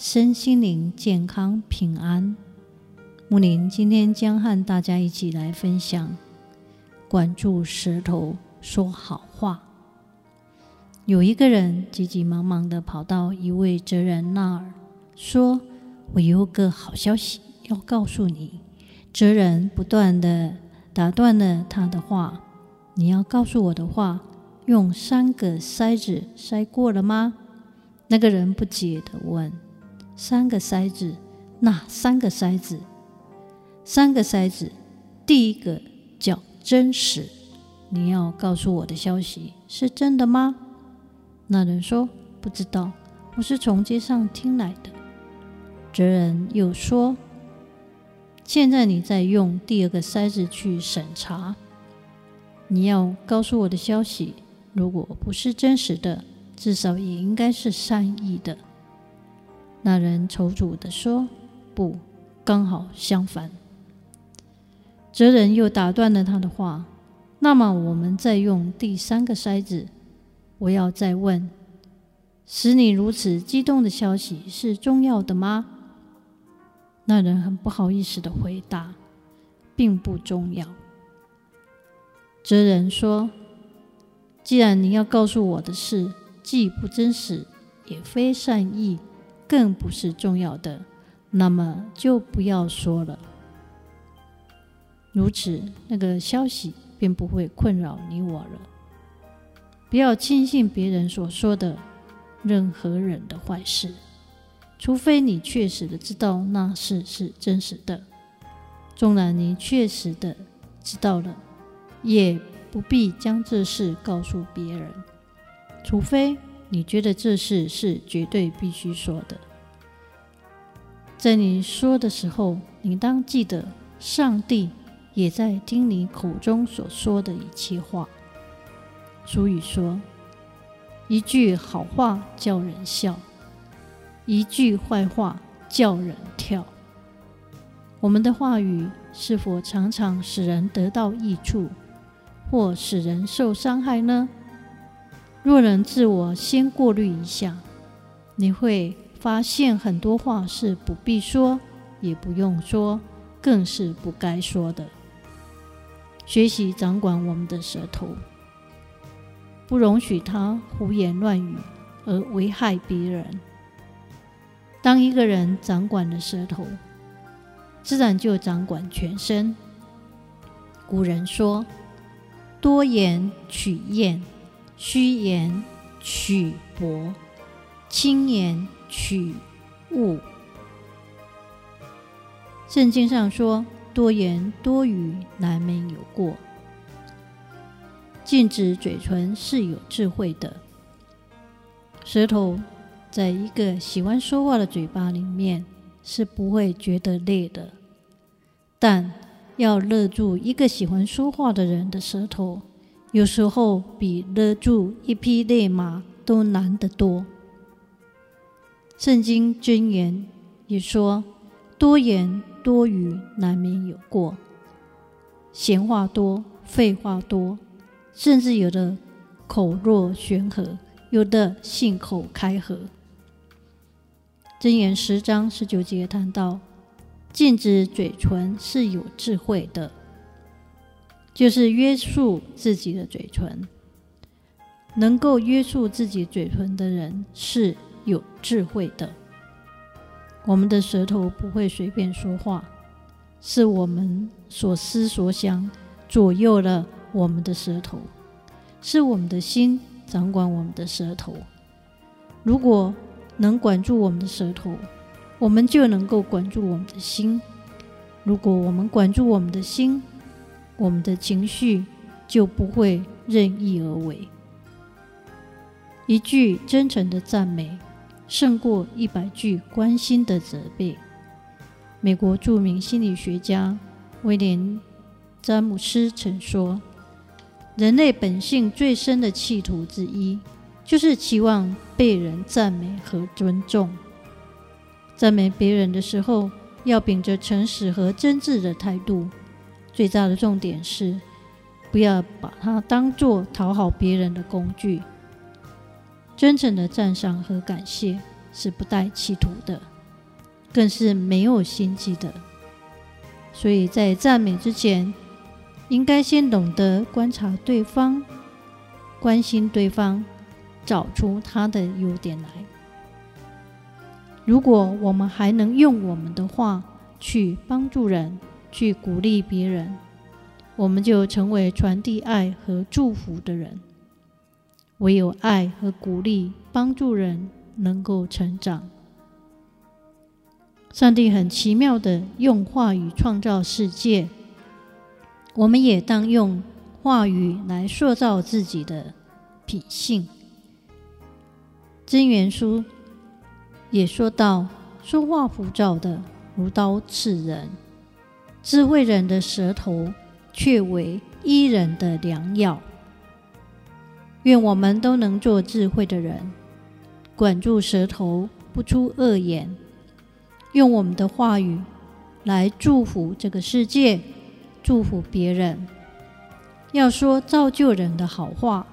身心灵健康平安。木林今天将和大家一起来分享：管住舌头说好话。有一个人急急忙忙地跑到一位哲人那儿，说：“我有个好消息要告诉你。”哲人不断地打断了他的话：“你要告诉我的话，用三个筛子筛过了吗？”那个人不解地问。三个筛子，哪三个筛子？三个筛子，第一个叫真实。你要告诉我的消息是真的吗？那人说不知道，我是从街上听来的。哲人又说：现在你在用第二个筛子去审查。你要告诉我的消息，如果不是真实的，至少也应该是善意的。那人踌躇地说：“不，刚好相反。”哲人又打断了他的话：“那么，我们再用第三个筛子。我要再问：使你如此激动的消息是重要的吗？”那人很不好意思地回答：“并不重要。”哲人说：“既然你要告诉我的事既不真实，也非善意。”更不是重要的，那么就不要说了。如此，那个消息便不会困扰你我了。不要轻信别人所说的任何人的坏事，除非你确实的知道那事是真实的。纵然你确实的知道了，也不必将这事告诉别人，除非。你觉得这事是绝对必须说的，在你说的时候，你当记得，上帝也在听你口中所说的一切话。俗语说：“一句好话叫人笑，一句坏话叫人跳。”我们的话语是否常常使人得到益处，或使人受伤害呢？若能自我先过滤一下，你会发现很多话是不必说，也不用说，更是不该说的。学习掌管我们的舌头，不容许它胡言乱语而危害别人。当一个人掌管了舌头，自然就掌管全身。古人说：“多言取厌。”虚言取薄，轻言取物。圣经上说：“多言多语，难免有过。”禁止嘴唇是有智慧的。舌头在一个喜欢说话的嘴巴里面是不会觉得累的，但要勒住一个喜欢说话的人的舌头。有时候比勒住一匹烈马都难得多。圣经箴言也说：“多言多语，难免有过。”闲话多，废话多，甚至有的口若悬河，有的信口开河。箴言十章十九节谈到，禁止嘴唇是有智慧的。就是约束自己的嘴唇，能够约束自己嘴唇的人是有智慧的。我们的舌头不会随便说话，是我们所思所想左右了我们的舌头，是我们的心掌管我们的舌头。如果能管住我们的舌头，我们就能够管住我们的心。如果我们管住我们的心，我们的情绪就不会任意而为。一句真诚的赞美，胜过一百句关心的责备。美国著名心理学家威廉·詹姆斯曾说：“人类本性最深的企图之一，就是期望被人赞美和尊重。赞美别人的时候，要秉着诚实和真挚的态度。最大的重点是，不要把它当做讨好别人的工具。真诚的赞赏和感谢是不带企图的，更是没有心机的。所以在赞美之前，应该先懂得观察对方，关心对方，找出他的优点来。如果我们还能用我们的话去帮助人，去鼓励别人，我们就成为传递爱和祝福的人。唯有爱和鼓励帮助人能够成长。上帝很奇妙的用话语创造世界。我们也当用话语来塑造自己的品性。真元书也说到：“说话浮躁的，如刀刺人；智慧人的舌头，却为医人的良药。”愿我们都能做智慧的人，管住舌头，不出恶言，用我们的话语来祝福这个世界。祝福别人，要说造就人的好话，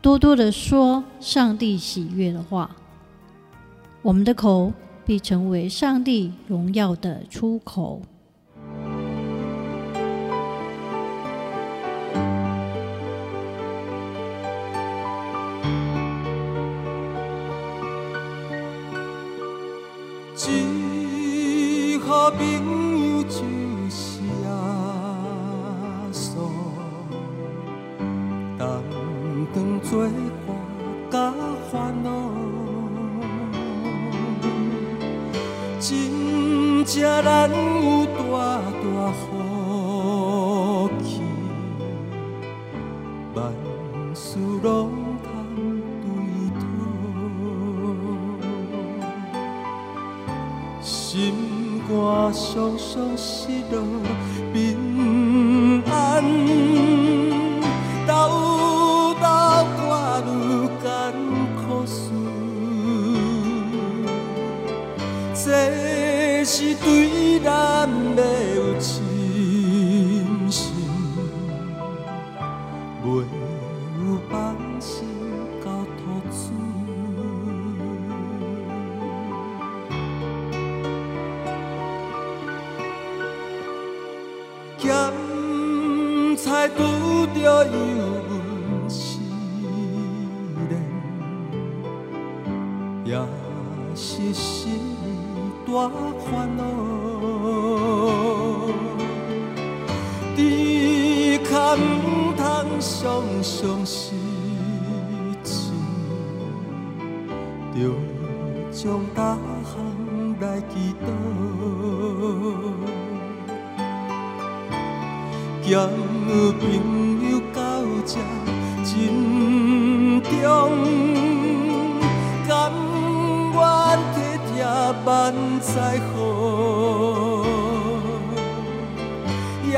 多多的说上帝喜悦的话，我们的口必成为上帝荣耀的出口。朋友最好朋友做伴甲烦恼，真正难有大大福气，万事拢肝伤伤失落平安。咸菜拄着油温时冷，也是心。大烦恼，只可唔通常常失志，着将大项来祈祷，交朋友到这真重，甘愿。万载好，耶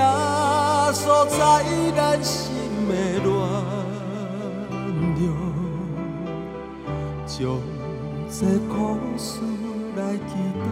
稣在咱心的暖流，将这苦事来祈祷。